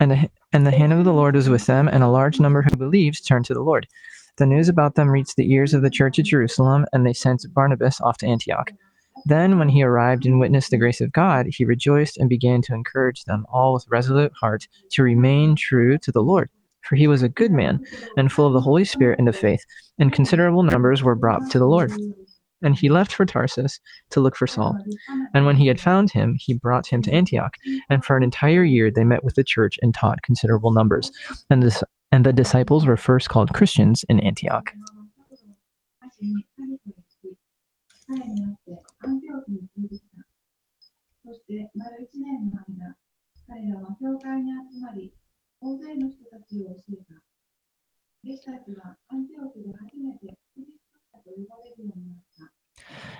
And the, and the hand of the Lord was with them, and a large number who believed turned to the Lord. The news about them reached the ears of the church at Jerusalem, and they sent Barnabas off to Antioch. Then, when he arrived and witnessed the grace of God, he rejoiced and began to encourage them all with resolute heart to remain true to the Lord. For he was a good man and full of the Holy Spirit and of faith, and considerable numbers were brought to the Lord. And he left for Tarsus to look for Saul. And when he had found him, he brought him to Antioch. And for an entire year they met with the church and taught considerable numbers. And, this, and the disciples were first called Christians in Antioch.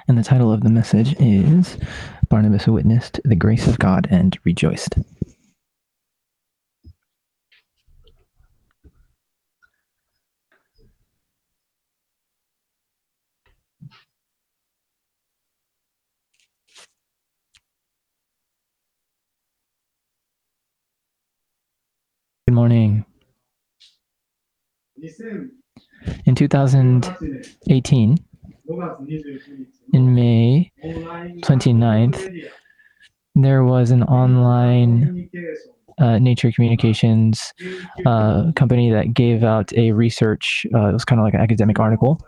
And the title of the message is Barnabas Witnessed the Grace of God and Rejoiced. Good morning. In 2018, in May 29th, there was an online uh, nature communications uh, company that gave out a research, uh, it was kind of like an academic article.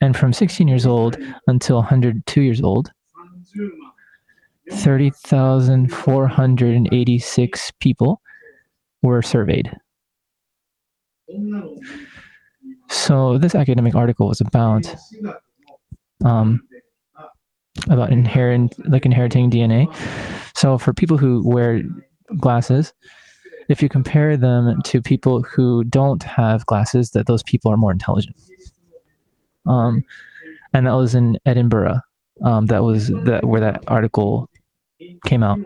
And from 16 years old until 102 years old, 30,486 people were surveyed. So this academic article was about um, about inherent like inheriting DNA. So for people who wear glasses, if you compare them to people who don't have glasses, that those people are more intelligent. Um, and that was in Edinburgh. Um, that was that where that article came out.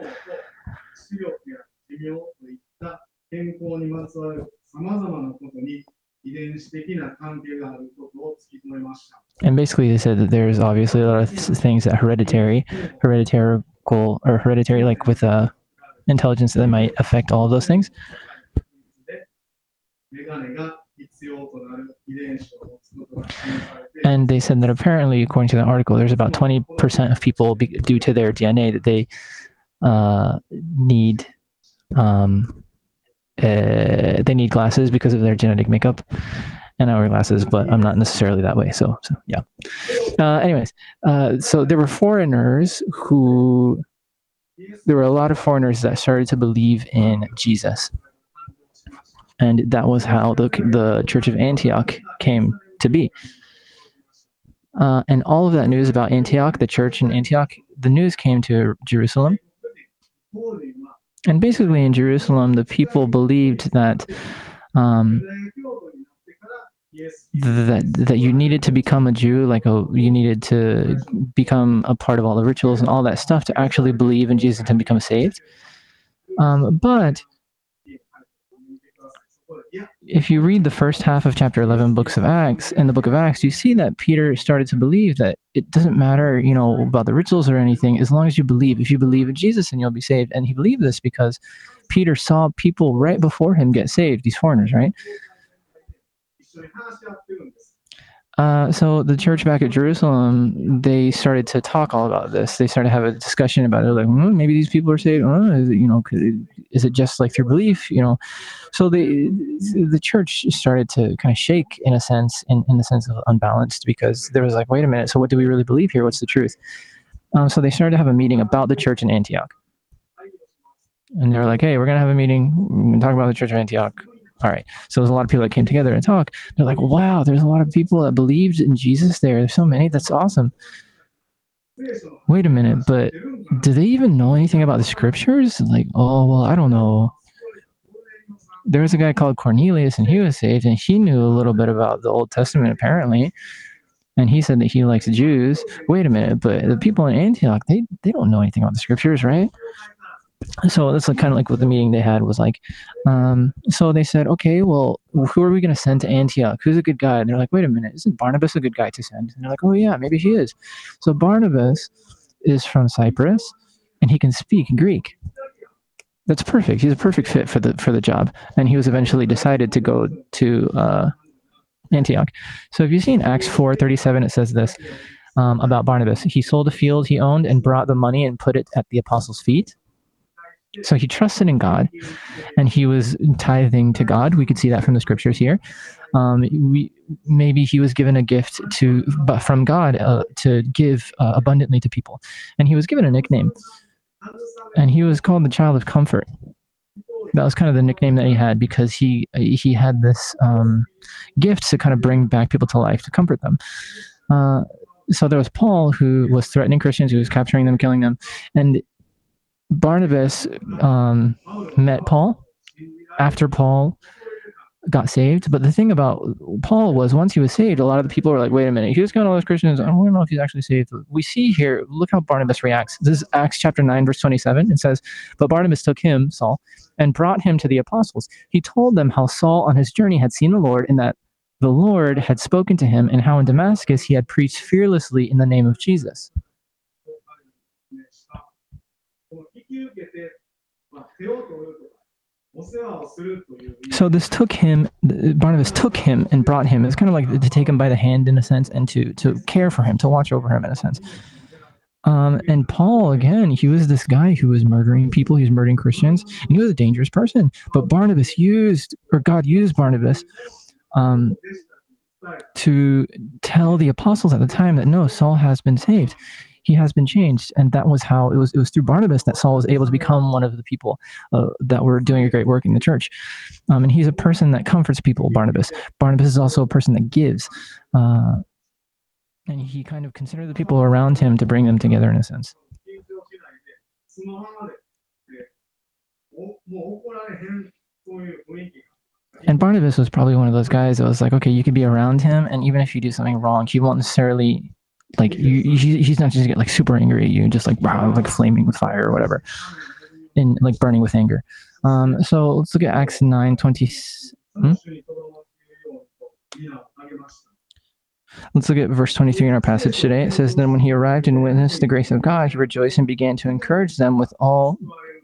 And basically, they said that there's obviously a lot of things that hereditary, hereditary, or hereditary, like with uh, intelligence, that might affect all of those things. And they said that apparently, according to the article, there's about 20% of people, be, due to their DNA, that they uh, need um, uh, they need glasses because of their genetic makeup. And I wear glasses, but I'm not necessarily that way. So, so yeah. Uh, anyways, uh, so there were foreigners who, there were a lot of foreigners that started to believe in Jesus. And that was how the, the Church of Antioch came to be. Uh, and all of that news about Antioch, the church in Antioch, the news came to Jerusalem. And basically, in Jerusalem, the people believed that um, that that you needed to become a Jew, like a, you needed to become a part of all the rituals and all that stuff to actually believe in Jesus and become saved. Um, but if you read the first half of chapter 11 books of acts in the book of acts you see that peter started to believe that it doesn't matter you know about the rituals or anything as long as you believe. If you believe in jesus and you'll be saved. And he believed this because peter saw people right before him get saved these foreigners right uh, so the church back at Jerusalem, they started to talk all about this. They started to have a discussion about it. Like, hmm, maybe these people are saved. Oh, is it, you know, is it just like through belief? You know, so the the church started to kind of shake in a sense, in, in the sense of unbalanced, because there was like, wait a minute. So what do we really believe here? What's the truth? Um, so they started to have a meeting about the church in Antioch, and they were like, hey, we're gonna have a meeting. We're gonna talk about the church of Antioch all right. So there's a lot of people that came together and talk. They're like, wow, there's a lot of people that believed in Jesus there. There's so many. That's awesome. Wait a minute, but do they even know anything about the scriptures? Like, oh, well, I don't know. There was a guy called Cornelius, and he was saved, and he knew a little bit about the Old Testament, apparently. And he said that he likes Jews. Wait a minute, but the people in Antioch, they, they don't know anything about the scriptures, right? So that's like kind of like what the meeting they had was like. Um, so they said, okay, well, who are we going to send to Antioch? Who's a good guy? And they're like, wait a minute, isn't Barnabas a good guy to send? And they're like, oh yeah, maybe he is. So Barnabas is from Cyprus, and he can speak Greek. that's perfect. He's a perfect fit for the for the job, and he was eventually decided to go to uh, Antioch. So if you see in Acts four thirty seven, it says this um, about Barnabas: he sold a field he owned and brought the money and put it at the apostles' feet. So he trusted in God, and he was tithing to God. We could see that from the scriptures here. Um, we maybe he was given a gift to, but from God uh, to give uh, abundantly to people, and he was given a nickname and he was called the child of comfort. That was kind of the nickname that he had because he he had this um, gift to kind of bring back people to life to comfort them. Uh, so there was Paul who was threatening Christians, who was capturing them, killing them, and Barnabas um, met Paul after Paul got saved. But the thing about Paul was once he was saved, a lot of the people were like, wait a minute, he was killing all those Christians. I don't know if he's actually saved. We see here, look how Barnabas reacts. This is Acts chapter 9, verse 27. It says, But Barnabas took him, Saul, and brought him to the apostles. He told them how Saul on his journey had seen the Lord and that the Lord had spoken to him and how in Damascus he had preached fearlessly in the name of Jesus. So this took him, Barnabas took him and brought him. It's kind of like to take him by the hand in a sense and to to care for him, to watch over him in a sense. Um, and Paul, again, he was this guy who was murdering people. He was murdering Christians. And he was a dangerous person. But Barnabas used, or God used Barnabas um, to tell the apostles at the time that no, Saul has been saved he has been changed and that was how it was it was through barnabas that saul was able to become one of the people uh, that were doing a great work in the church. Um, and he's a person that comforts people barnabas. Barnabas is also a person that gives uh, and he kind of considered the people around him to bring them together in a sense. And Barnabas was probably one of those guys that was like, okay, you could be around him, and even if you do something wrong, he won't necessarily like you, he's not just get like super angry at you, just like wow, like flaming with fire or whatever, and like burning with anger. Um, so let's look at Acts nine twenty. Hmm? Let's look at verse 23 in our passage today. It says, Then when he arrived and witnessed the grace of God, he rejoiced and began to encourage them with all,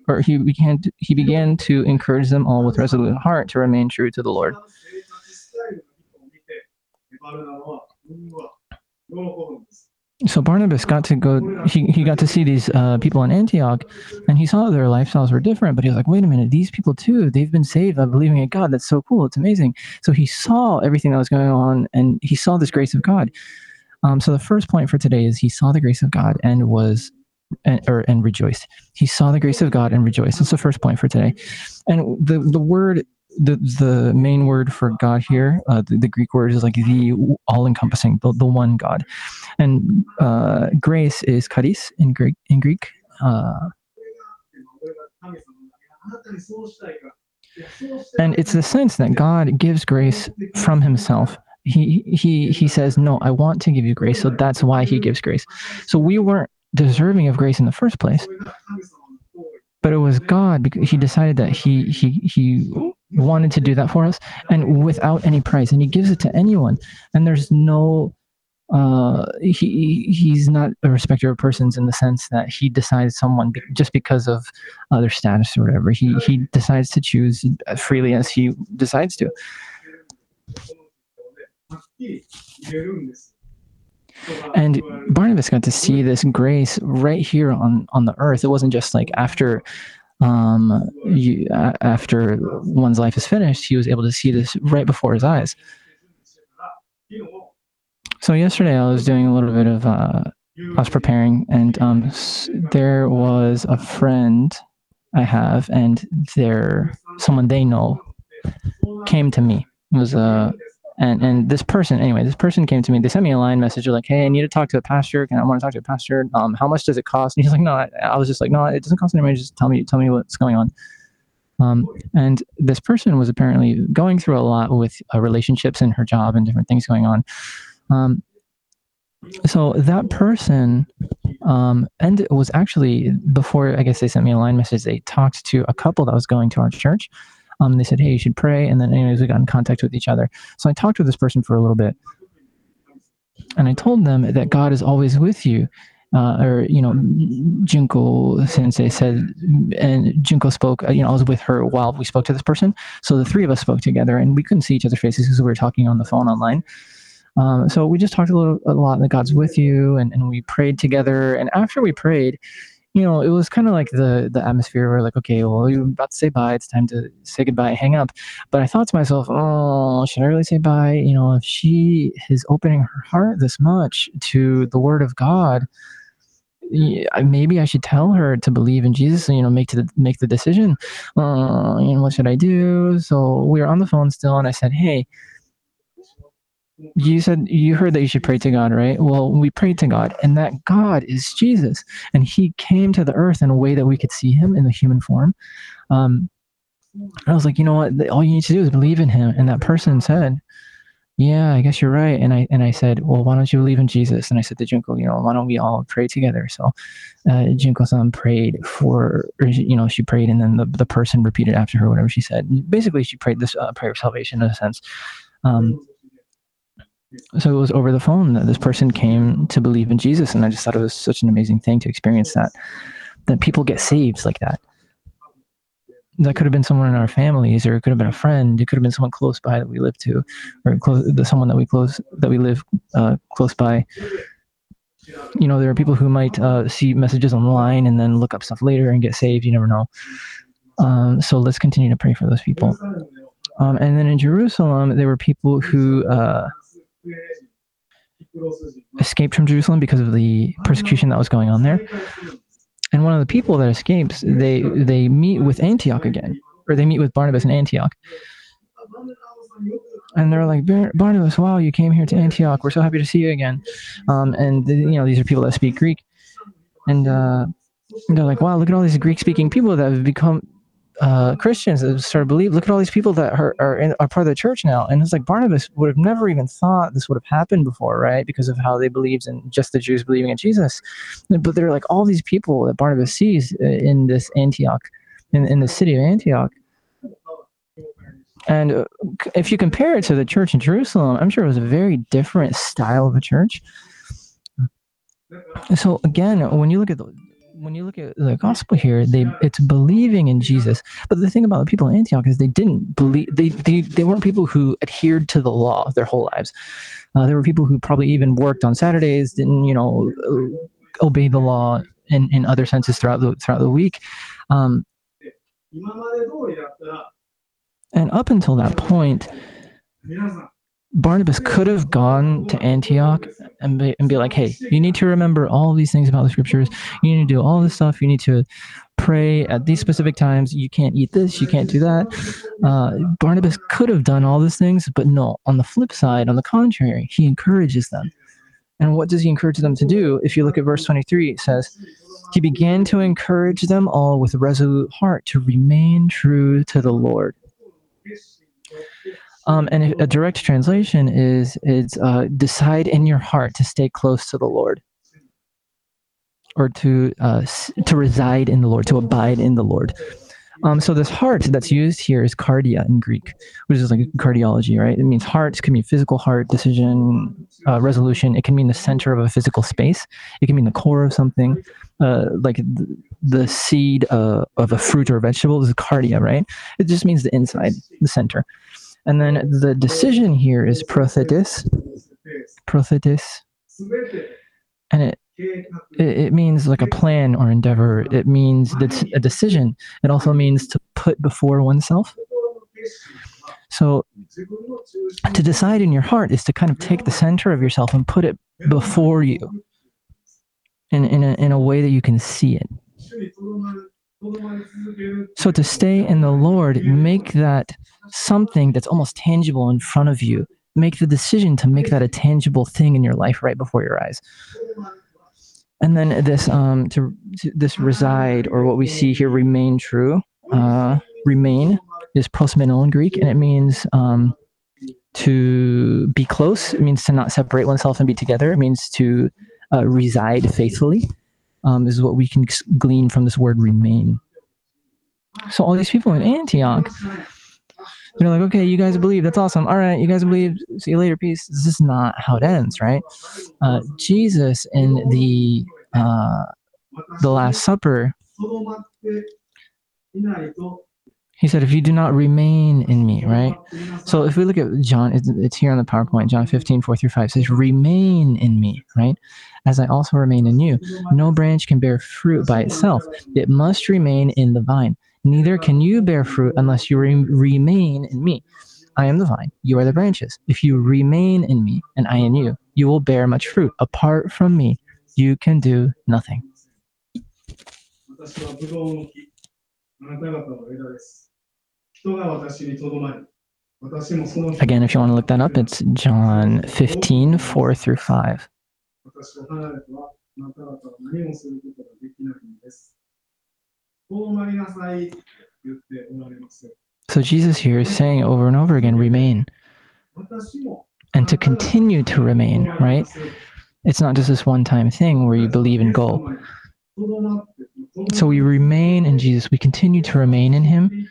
or he began to, he began to encourage them all with resolute heart to remain true to the Lord. So Barnabas got to go. He, he got to see these uh, people in Antioch, and he saw their lifestyles were different. But he was like, "Wait a minute, these people too. They've been saved by believing in God. That's so cool. It's amazing." So he saw everything that was going on, and he saw this grace of God. Um, so the first point for today is he saw the grace of God and was and, or, and rejoiced. He saw the grace of God and rejoiced. That's the first point for today. And the the word the the main word for God here, uh, the, the, Greek word is like the all-encompassing, the, the one God, and uh, grace is charis in Greek. In Greek, uh, and it's the sense that God gives grace from Himself. He he he says, "No, I want to give you grace," so that's why He gives grace. So we weren't deserving of grace in the first place but it was God because He decided that He He He wanted to do that for us, and without any price, and He gives it to anyone, and there's no. Uh, he he's not a respecter of persons in the sense that he decides someone be, just because of their status or whatever. He he decides to choose freely as he decides to. And Barnabas got to see this grace right here on, on the earth. It wasn't just like after um, you, uh, after one's life is finished, he was able to see this right before his eyes. So yesterday I was doing a little bit of, uh, I was preparing, and um, there was a friend I have, and there someone they know came to me. It was a and and this person, anyway, this person came to me. They sent me a line message. Like, "Hey, I need to talk to a pastor. Can I want to talk to a pastor? Um, how much does it cost?" And he's like, "No." I, I was just like, "No, it doesn't cost any money. Just tell me, tell me what's going on." Um, and this person was apparently going through a lot with uh, relationships and her job and different things going on. Um, so that person um, and it was actually before I guess they sent me a line message. They talked to a couple that was going to our church, um, they said, hey, you should pray. And then, anyways, we got in contact with each other. So I talked with this person for a little bit. And I told them that God is always with you. uh, or you know, Junko Sensei said, and Junko spoke. Uh, you know, I was with her while we spoke to this person, so the three of us spoke together, and we couldn't see each other's faces because we were talking on the phone online. Um, so we just talked a little, a lot that God's with you, and, and we prayed together. And after we prayed, you know, it was kind of like the the atmosphere where like, okay, well, you're about to say bye. It's time to say goodbye, hang up. But I thought to myself, oh, should I really say bye? You know, if she is opening her heart this much to the Word of God, maybe I should tell her to believe in Jesus and you know make to the, make the decision. Uh, you know, what should I do? So we were on the phone still, and I said, hey you said you heard that you should pray to God, right? Well, we prayed to God, and that God is Jesus, and He came to the earth in a way that we could see Him in the human form. Um, I was like, you know what? All you need to do is believe in Him. And that person said, "Yeah, I guess you're right." And I and I said, "Well, why don't you believe in Jesus?" And I said to Junko, "You know, why don't we all pray together?" So uh, Junko-san prayed for, or, you know, she prayed, and then the the person repeated after her whatever she said. Basically, she prayed this uh, prayer of salvation in a sense. Um, so it was over the phone that this person came to believe in Jesus, and I just thought it was such an amazing thing to experience that that people get saved like that. That could have been someone in our families, or it could have been a friend. It could have been someone close by that we live to, or close the someone that we close that we live uh, close by. You know, there are people who might uh, see messages online and then look up stuff later and get saved. You never know. Um, so let's continue to pray for those people. Um, and then in Jerusalem, there were people who uh, escaped from Jerusalem because of the persecution that was going on there. And one of the people that escapes, they they meet with Antioch again, or they meet with Barnabas in Antioch. And they're like, Barnabas, wow, you came here to Antioch. We're so happy to see you again. Um, and you know, these are people that speak Greek, and uh, they're like, wow, look at all these Greek-speaking people that have become uh, Christians that started believe. Look at all these people that are are, in, are part of the church now, and it's like Barnabas would have never even thought this would have happened before, right? Because of how they believed in just the Jews believing in Jesus. But they're like all these people that Barnabas sees uh, in this Antioch, in in the city of Antioch. And uh, if you compare it to the church in Jerusalem, I'm sure it was a very different style of a church. So again, when you look at the when you look at the gospel here, they it's believing in Jesus. But the thing about the people in Antioch is they didn't believe they they, they weren't people who adhered to the law their whole lives. Uh, there were people who probably even worked on Saturdays, didn't you know obey the law in, in other senses throughout the throughout the week. Um, and up until that point, Barnabas could have gone to Antioch and be, and be like, hey, you need to remember all these things about the scriptures. You need to do all this stuff. You need to pray at these specific times. You can't eat this. You can't do that. Uh, Barnabas could have done all these things, but no. On the flip side, on the contrary, he encourages them. And what does he encourage them to do? If you look at verse 23, it says, He began to encourage them all with a resolute heart to remain true to the Lord. Um, and a direct translation is is uh, decide in your heart to stay close to the Lord, or to uh, to reside in the Lord, to abide in the Lord. Um, so this heart that's used here is cardia in Greek, which is like cardiology, right? It means heart. It can mean physical heart, decision, uh, resolution. It can mean the center of a physical space. It can mean the core of something, uh, like the, the seed uh, of a fruit or a vegetable is cardia, right? It just means the inside, the center. And then the decision here is prothetis. Prothetis. And it, it, it means like a plan or endeavor. It means that's a decision. It also means to put before oneself. So to decide in your heart is to kind of take the center of yourself and put it before you in, in, a, in a way that you can see it. So to stay in the Lord, make that something that's almost tangible in front of you. Make the decision to make that a tangible thing in your life right before your eyes. And then this um to, to this reside or what we see here remain true. Uh, remain is prosmeno in Greek, and it means um, to be close. It means to not separate oneself and be together. It means to uh, reside faithfully um, is what we can glean from this word remain. So all these people in Antioch, they're like, okay, you guys believe, that's awesome. All right, you guys believe, see you later, peace. This is not how it ends, right? Uh, Jesus in the uh, the Last Supper, he said, If you do not remain in me, right? So if we look at John, it's, it's here on the PowerPoint, John 15, 4 through 5 says, Remain in me, right? As I also remain in you. No branch can bear fruit by itself, it must remain in the vine. Neither can you bear fruit unless you re- remain in me. I am the vine, you are the branches. If you remain in me and I in you, you will bear much fruit. Apart from me, you can do nothing. Again, if you want to look that up, it's John 15, 4 through 5. So Jesus here is saying over and over again, remain. And to continue to remain, right? It's not just this one time thing where you believe and go. So we remain in Jesus. We continue to remain in Him,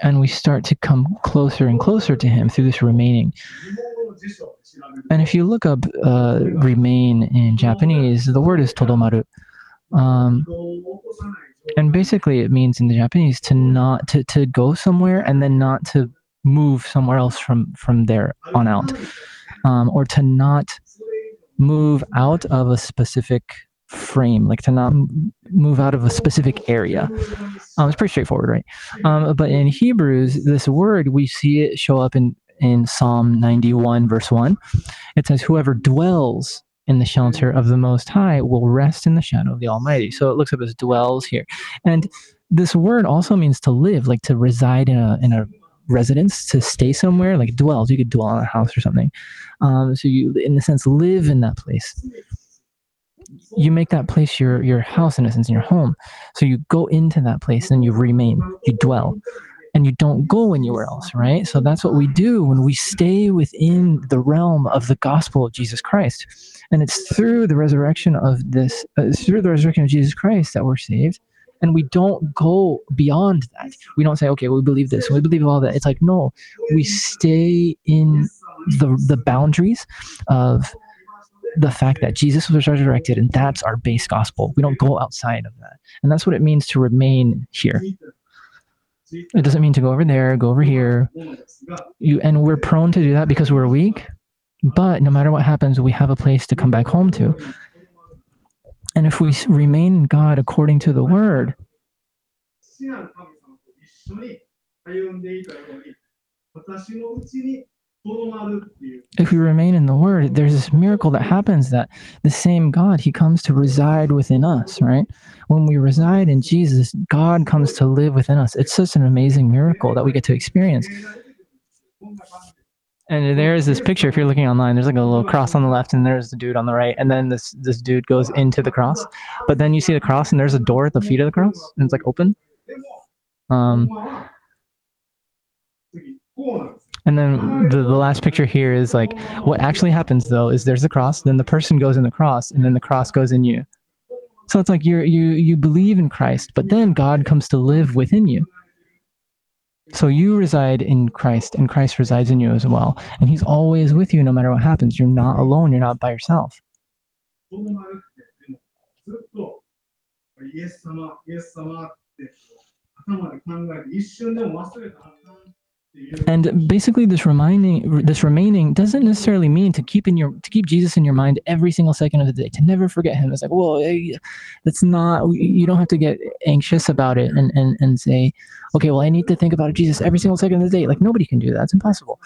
and we start to come closer and closer to Him through this remaining. And if you look up uh, remain in Japanese, the word is todomaru. Um, and basically, it means in the Japanese to not to, to go somewhere and then not to move somewhere else from from there on out, um, or to not move out of a specific frame, like to not move out of a specific area. Um, it's pretty straightforward, right? Um, but in Hebrews, this word we see it show up in in Psalm 91, verse 1. It says, Whoever dwells in the shelter of the Most High will rest in the shadow of the Almighty. So it looks up as dwells here. And this word also means to live, like to reside in a, in a residence, to stay somewhere, like dwells. You could dwell in a house or something. Um, so you, in a sense, live in that place. You make that place your your house in a sense, in your home. So you go into that place and you remain, you dwell and you don't go anywhere else, right? So that's what we do when we stay within the realm of the gospel of Jesus Christ. And it's through the resurrection of this, uh, through the resurrection of Jesus Christ that we're saved. And we don't go beyond that. We don't say, okay, we believe this, we believe all that. It's like, no, we stay in the, the boundaries of the fact that Jesus was resurrected, and that's our base gospel. We don't go outside of that. And that's what it means to remain here. It doesn't mean to go over there, go over here. You and we're prone to do that because we're weak. But no matter what happens, we have a place to come back home to. And if we remain in God according to the word, if we remain in the word, there's this miracle that happens that the same God, he comes to reside within us, right? When we reside in Jesus, God comes to live within us. It's such an amazing miracle that we get to experience and there is this picture. If you're looking online, there's like a little cross on the left, and there's the dude on the right, and then this this dude goes into the cross. But then you see the cross, and there's a door at the feet of the cross, and it's like open. Um, and then the, the last picture here is like what actually happens though is there's the cross, then the person goes in the cross, and then the cross goes in you. So it's like you you you believe in Christ, but then God comes to live within you. So you reside in Christ, and Christ resides in you as well, and He's always with you no matter what happens. You're not alone. You're not by yourself. And basically, this reminding, this remaining, doesn't necessarily mean to keep in your to keep Jesus in your mind every single second of the day. To never forget Him. It's like, well, eh, that's not. You don't have to get anxious about it and and and say, okay, well, I need to think about Jesus every single second of the day. Like nobody can do that. It's impossible.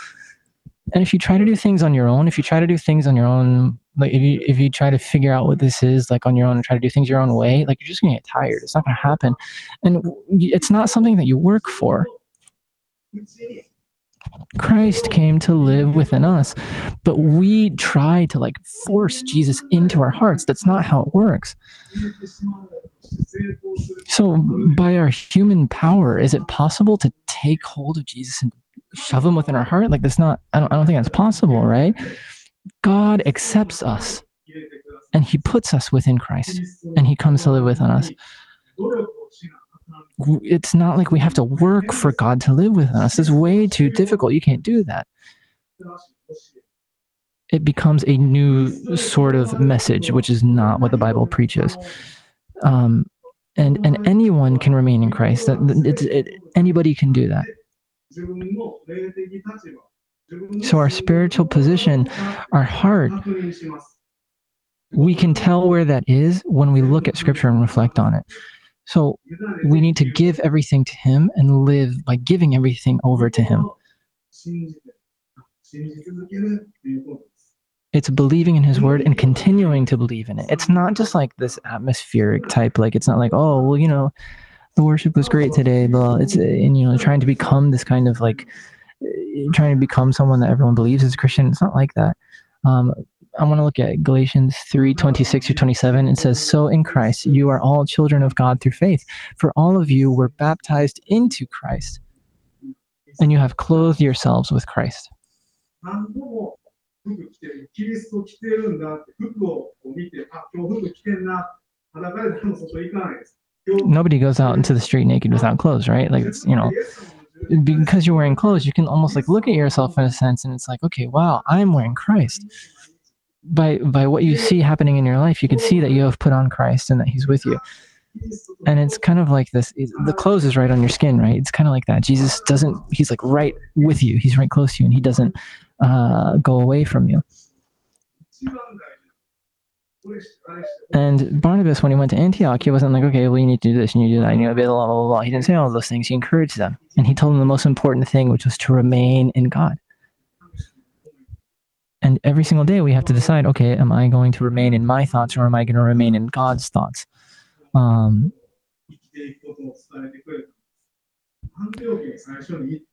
And if you try to do things on your own, if you try to do things on your own, like if you if you try to figure out what this is like on your own and try to do things your own way, like you're just gonna get tired. It's not gonna happen, and it's not something that you work for. Christ came to live within us, but we try to like force Jesus into our hearts. That's not how it works. So, by our human power, is it possible to take hold of Jesus and shove him within our heart? Like, that's not, I don't, I don't think that's possible, right? God accepts us and he puts us within Christ and he comes to live within us it's not like we have to work for God to live with us. It's way too difficult. You can't do that. It becomes a new sort of message, which is not what the Bible preaches. Um, and and anyone can remain in Christ. That it's, it, anybody can do that. So our spiritual position, our heart, we can tell where that is when we look at Scripture and reflect on it. So we need to give everything to Him and live by giving everything over to Him. It's believing in his word and continuing to believe in it. It's not just like this atmospheric type, like it's not like, oh, well, you know, the worship was great today, but it's and you know, trying to become this kind of like trying to become someone that everyone believes is Christian. It's not like that. Um, I want to look at Galatians 3 26 through 27. It says, So in Christ you are all children of God through faith, for all of you were baptized into Christ, and you have clothed yourselves with Christ. Nobody goes out into the street naked without clothes, right? Like, it's, you know, because you're wearing clothes, you can almost like look at yourself in a sense and it's like, okay, wow, I'm wearing Christ. By by what you see happening in your life, you can see that you have put on Christ and that He's with you. And it's kind of like this. The clothes is right on your skin, right? It's kind of like that. Jesus doesn't. He's like right with you. He's right close to you, and He doesn't uh, go away from you. And Barnabas, when he went to Antioch, he wasn't like, okay, well, you need to do this and you do that, and you blah, blah, blah, blah. He didn't say all those things. He encouraged them. And he told them the most important thing, which was to remain in God. And every single day we have to decide, okay, am I going to remain in my thoughts or am I going to remain in God's thoughts? Um,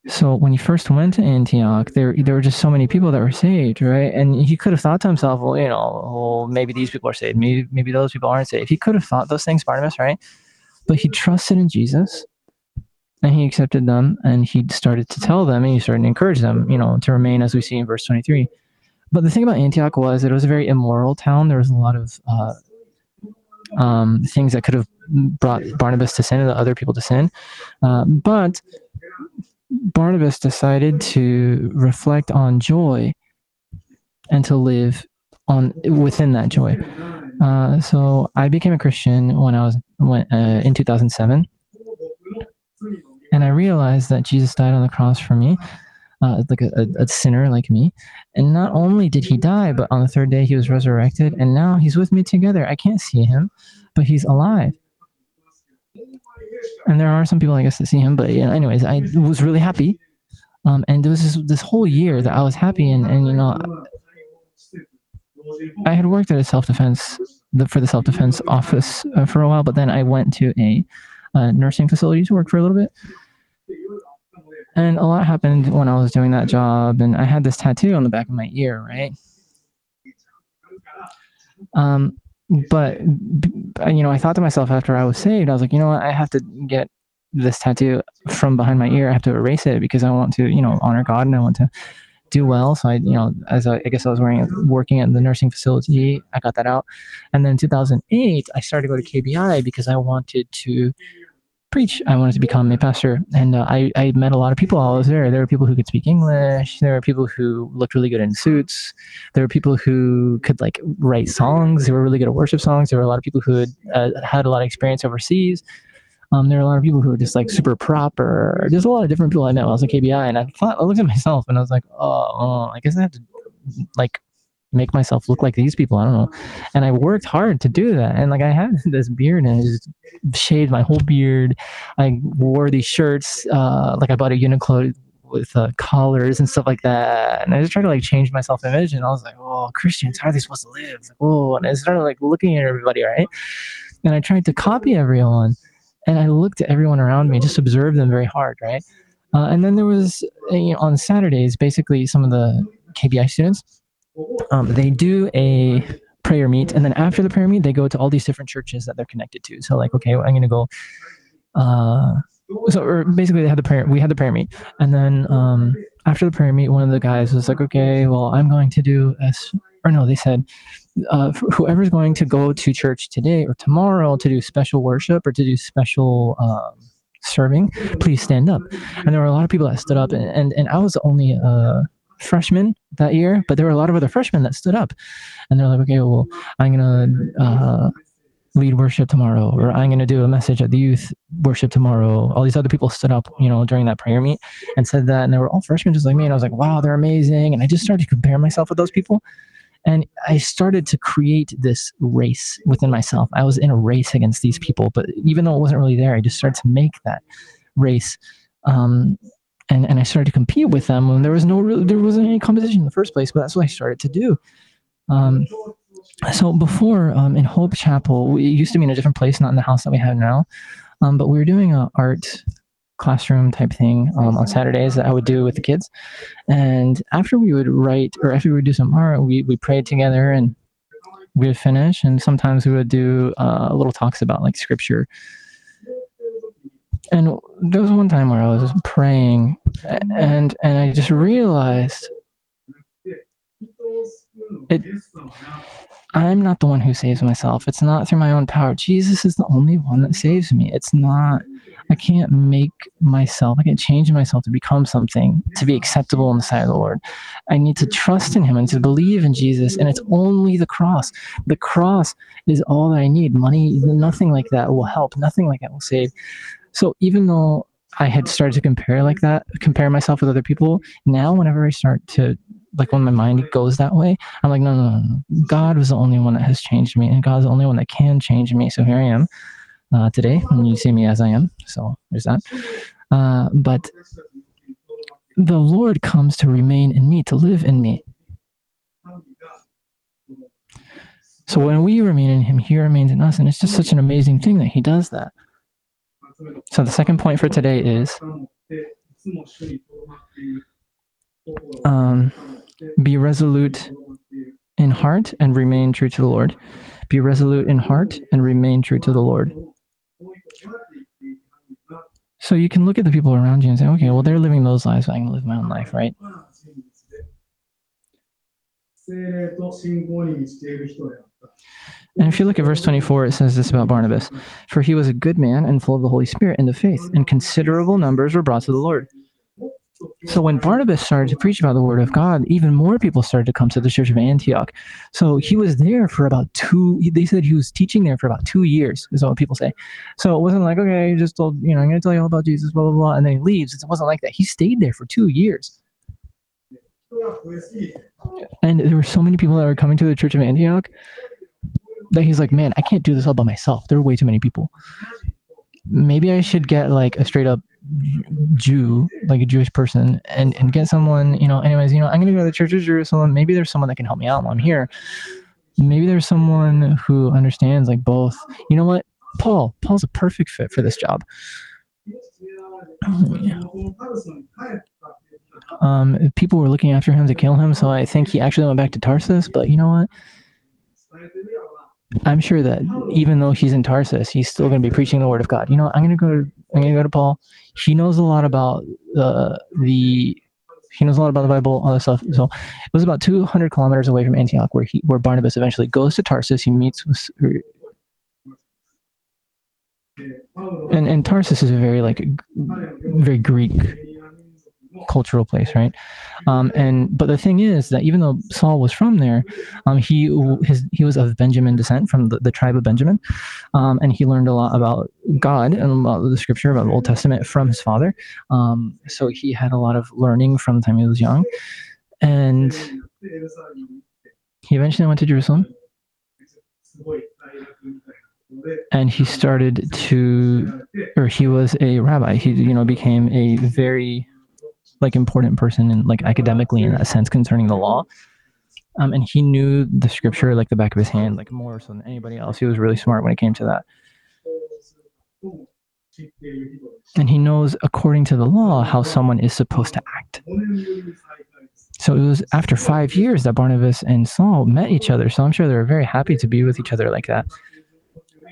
so when he first went to Antioch, there there were just so many people that were saved, right? And he could have thought to himself, well, you know, well, maybe these people are saved, maybe maybe those people aren't saved. He could have thought those things, Barnabas, right? But he trusted in Jesus, and he accepted them, and he started to tell them, and he started to encourage them, you know, to remain, as we see in verse twenty-three. But the thing about Antioch was it was a very immoral town. There was a lot of uh, um, things that could have brought Barnabas to sin and the other people to sin. Uh, but Barnabas decided to reflect on joy and to live on within that joy. Uh, so I became a Christian when I was when, uh, in 2007, and I realized that Jesus died on the cross for me, uh, like a, a, a, sinner like me. And not only did he die, but on the third day he was resurrected, and now he's with me together. I can't see him, but he's alive. And there are some people, I guess, that see him, but you know, anyways, I was really happy. Um, and there was this, this whole year that I was happy, and, and you know, I had worked at a self defense the, for the self defense office uh, for a while, but then I went to a, a nursing facility to work for a little bit and a lot happened when I was doing that job, and I had this tattoo on the back of my ear, right? Um, but you know, I thought to myself after I was saved, I was like, you know what, I have to get this tattoo from behind my ear. I have to erase it because I want to, you know, honor God and I want to do well. So I, you know, as I, I guess I was wearing working at the nursing facility, I got that out, and then in 2008, I started to go to KBI because I wanted to preach. I wanted to become a pastor, and uh, I I met a lot of people while I was there. There were people who could speak English. There were people who looked really good in suits. There were people who could like write songs. They were really good at worship songs. There were a lot of people who had uh, had a lot of experience overseas. Um, there were a lot of people who were just like super proper. There's a lot of different people I met while I was at KBI, and I thought I looked at myself and I was like, oh, oh I guess I have to like make myself look like these people. I don't know. And I worked hard to do that. And like I had this beard and I just shaved my whole beard. I wore these shirts, uh, like I bought a Uniqlo with uh, collars and stuff like that. And I just tried to like change my self image. And I was like, oh, Christians, how are they supposed to live? Like, oh, and I started like looking at everybody, right? And I tried to copy everyone. And I looked at everyone around me, just observed them very hard, right? Uh, and then there was, you know, on Saturdays, basically some of the KBI students, um, they do a prayer meet, and then after the prayer meet, they go to all these different churches that they're connected to. So like, okay, well, I'm gonna go. Uh, so or basically, they had the prayer. We had the prayer meet, and then um, after the prayer meet, one of the guys was like, okay, well, I'm going to do a, or no, they said. Uh, whoever's going to go to church today or tomorrow to do special worship or to do special um, serving, please stand up. And there were a lot of people that stood up, and and, and I was only uh, freshmen that year, but there were a lot of other freshmen that stood up, and they're like, okay, well, I'm gonna uh, lead worship tomorrow, or I'm gonna do a message at the youth worship tomorrow. All these other people stood up, you know, during that prayer meet and said that, and they were all freshmen just like me, and I was like, wow, they're amazing, and I just started to compare myself with those people. And I started to create this race within myself. I was in a race against these people, but even though it wasn't really there, I just started to make that race. Um, and, and I started to compete with them when there was no there wasn't any competition in the first place, but that's what I started to do. Um, so before um, in Hope Chapel, we used to be in a different place, not in the house that we have now, um, but we were doing a art classroom type thing um, on Saturdays that I would do with the kids. And after we would write, or after we would do some art, we we prayed together and we would finish. And sometimes we would do uh, little talks about like scripture. And there was one time where I was praying, mm-hmm. and and I just realized it, I'm not the one who saves myself. It's not through my own power. Jesus is the only one that saves me. It's not, I can't make myself, I can't change myself to become something to be acceptable in the sight of the Lord. I need to trust in Him and to believe in Jesus. And it's only the cross. The cross is all that I need. Money, nothing like that will help. Nothing like that will save. So even though I had started to compare like that, compare myself with other people, now whenever I start to like when my mind goes that way, I'm like, no, no, no. God was the only one that has changed me, and God's the only one that can change me. So here I am uh, today, and you see me as I am. So there's that. Uh, but the Lord comes to remain in me, to live in me. So when we remain in Him, He remains in us, and it's just such an amazing thing that He does that. So the second point for today is um, be resolute in heart and remain true to the Lord. Be resolute in heart and remain true to the Lord. So you can look at the people around you and say, okay, well, they're living those lives, so I can live my own life, right? And if you look at verse 24, it says this about Barnabas For he was a good man and full of the Holy Spirit and the faith, and considerable numbers were brought to the Lord. So when Barnabas started to preach about the word of God, even more people started to come to the church of Antioch. So he was there for about two. They said he was teaching there for about two years, is what people say. So it wasn't like, okay, just told, you know, I'm going to tell you all about Jesus, blah, blah, blah, and then he leaves. It wasn't like that. He stayed there for two years. And there were so many people that were coming to the church of Antioch that he's like, man, I can't do this all by myself. There are way too many people. Maybe I should get like a straight up Jew, like a Jewish person, and and get someone, you know. Anyways, you know, I'm gonna go to the Church of Jerusalem. Maybe there's someone that can help me out while I'm here. Maybe there's someone who understands like both. You know what? Paul. Paul's a perfect fit for this job. Um, people were looking after him to kill him, so I think he actually went back to Tarsus. But you know what? I'm sure that even though he's in Tarsus, he's still going to be preaching the word of God. You know, I'm going to go. I'm going to go to Paul. He knows a lot about uh, the. He knows a lot about the Bible, all that stuff. So it was about 200 kilometers away from Antioch, where he, where Barnabas eventually goes to Tarsus. He meets with, and and Tarsus is a very like very Greek cultural place, right? Um, and but the thing is that even though Saul was from there, um, he his he was of Benjamin descent from the, the tribe of Benjamin, um, and he learned a lot about God and a lot of the Scripture about the Old Testament from his father. Um, so he had a lot of learning from the time he was young, and he eventually went to Jerusalem. And he started to, or he was a rabbi. He, you know, became a very like important person and like academically in that sense concerning the law. Um, and he knew the scripture like the back of his hand, like more so than anybody else. He was really smart when it came to that. And he knows, according to the law, how someone is supposed to act. So it was after five years that Barnabas and Saul met each other. So I'm sure they were very happy to be with each other like that.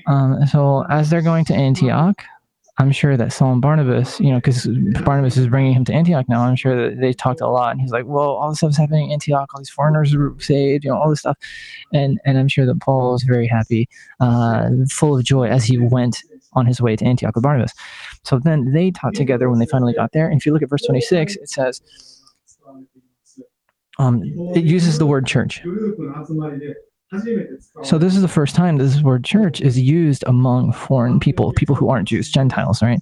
Um, so as they're going to Antioch, I'm sure that Saul and Barnabas, you know, because Barnabas is bringing him to Antioch now. I'm sure that they talked a lot, and he's like, "Well, all this stuff's happening in Antioch. All these foreigners are saved, you know, all this stuff," and and I'm sure that Paul was very happy, uh, full of joy as he went on his way to Antioch with Barnabas. So then they taught together when they finally got there. And if you look at verse 26, it says, um, it uses the word church. So this is the first time this word church is used among foreign people, people who aren't Jews, Gentiles, right?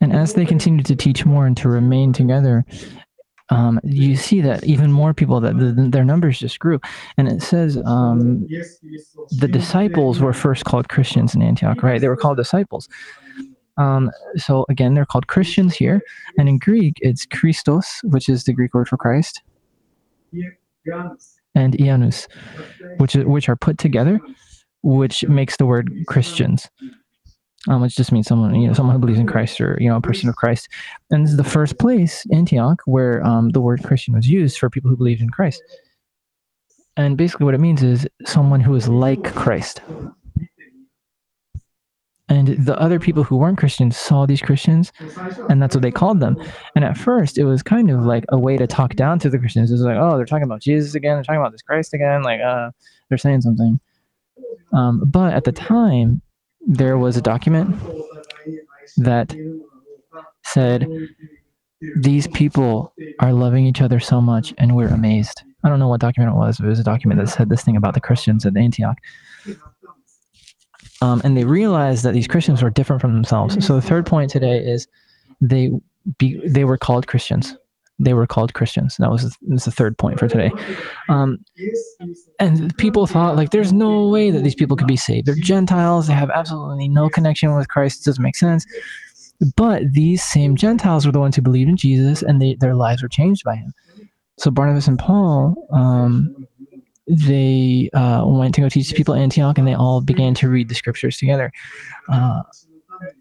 And as they continue to teach more and to remain together, um, you see that even more people that the, their numbers just grew. And it says um, the disciples were first called christians in antioch right? They were called disciples. Um, so again, they're called Christians here, and in Greek, it's Christos, which is the Greek word for Christ, and Ianus, which is, which are put together, which makes the word Christians. Um, which just means someone, you know, someone who believes in Christ or you know, a person of Christ. And this is the first place, Antioch, where um, the word Christian was used for people who believed in Christ. And basically, what it means is someone who is like Christ. And the other people who weren't Christians saw these Christians, and that's what they called them. And at first, it was kind of like a way to talk down to the Christians. It was like, oh, they're talking about Jesus again. They're talking about this Christ again. Like, uh, they're saying something. Um, but at the time, there was a document that said, these people are loving each other so much, and we're amazed. I don't know what document it was. But it was a document that said this thing about the Christians at Antioch. Um, and they realized that these Christians were different from themselves. So the third point today is they be, they were called Christians. They were called Christians. That was, that's the third point for today. Um, and people thought like, there's no way that these people could be saved. They're Gentiles. They have absolutely no connection with Christ. It doesn't make sense. But these same Gentiles were the ones who believed in Jesus, and they, their lives were changed by him. So Barnabas and Paul, um, they uh, went to go teach people at Antioch, and they all began to read the scriptures together. Uh,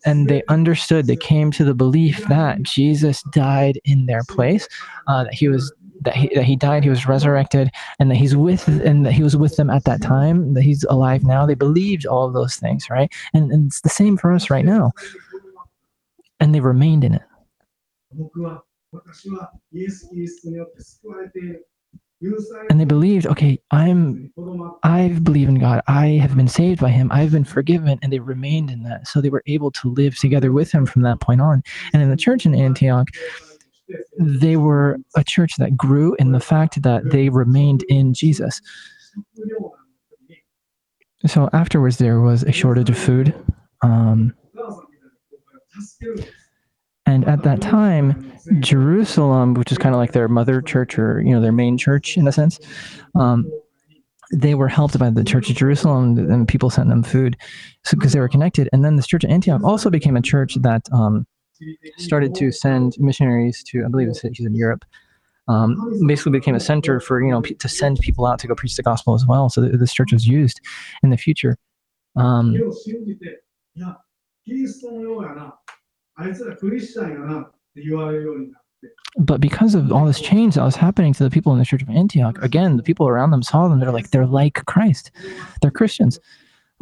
and they understood, they came to the belief that Jesus died in their place, uh, that he was that he, that he died, he was resurrected, and that he's with and that he was with them at that time, that he's alive now. They believed all of those things, right? And, and it's the same for us right now. And they remained in it and they believed okay i'm i believe in god. I have been saved by him. I've been forgiven. And they remained in that. So they were able to live together with him from that point on. And in the church in antioch they were a church that grew in the fact that they remained in jesus. So afterwards there was a shortage of food. Um, and at that time, Jerusalem, which is kind of like their mother church or, you know, their main church in a sense, um, they were helped by the church of Jerusalem and people sent them food so because they were connected. And then this church of Antioch also became a church that um, started to send missionaries to, I believe it's he's in Europe. Um, basically became a center for, you know, to send people out to go preach the gospel as well. So th- this church was used in the future. Um, を信じて、いや、キリストのようやな、あいつらクリスチャンやなって言われるようになって、 but because of all this change that was happening to the people in the church of Antioch, again, the people around them saw them. They're like, they're like Christ. They're Christians.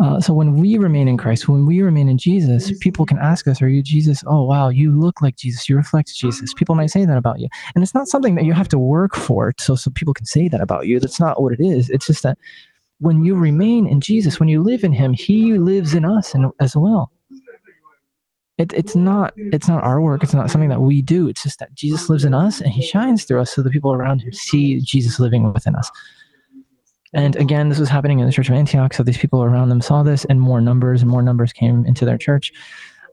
Uh, so when we remain in Christ, when we remain in Jesus, people can ask us, Are you Jesus? Oh, wow, you look like Jesus. You reflect Jesus. People might say that about you. And it's not something that you have to work for so, so people can say that about you. That's not what it is. It's just that when you remain in Jesus, when you live in Him, He lives in us and, as well. It, it's not it's not our work. It's not something that we do. It's just that Jesus lives in us and He shines through us, so the people around Him see Jesus living within us. And again, this was happening in the church of Antioch. So these people around them saw this, and more numbers and more numbers came into their church.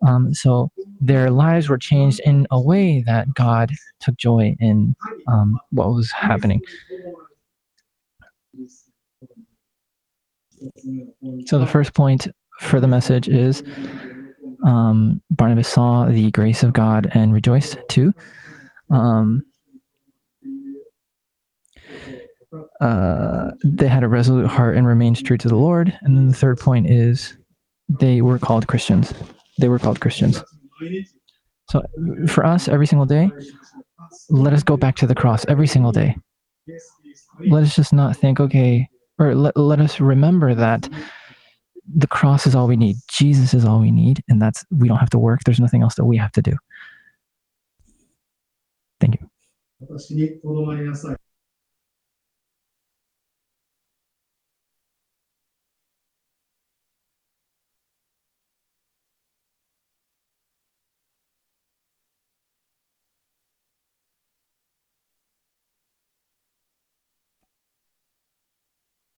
Um, so their lives were changed in a way that God took joy in um, what was happening. So the first point for the message is um, Barnabas saw the grace of God and rejoiced too. Um, uh, they had a resolute heart and remained true to the Lord. And then the third point is they were called Christians. They were called Christians. So for us, every single day, let us go back to the cross every single day. Let us just not think, okay, or let, let us remember that the cross is all we need. Jesus is all we need. And that's, we don't have to work. There's nothing else that we have to do. Thank you.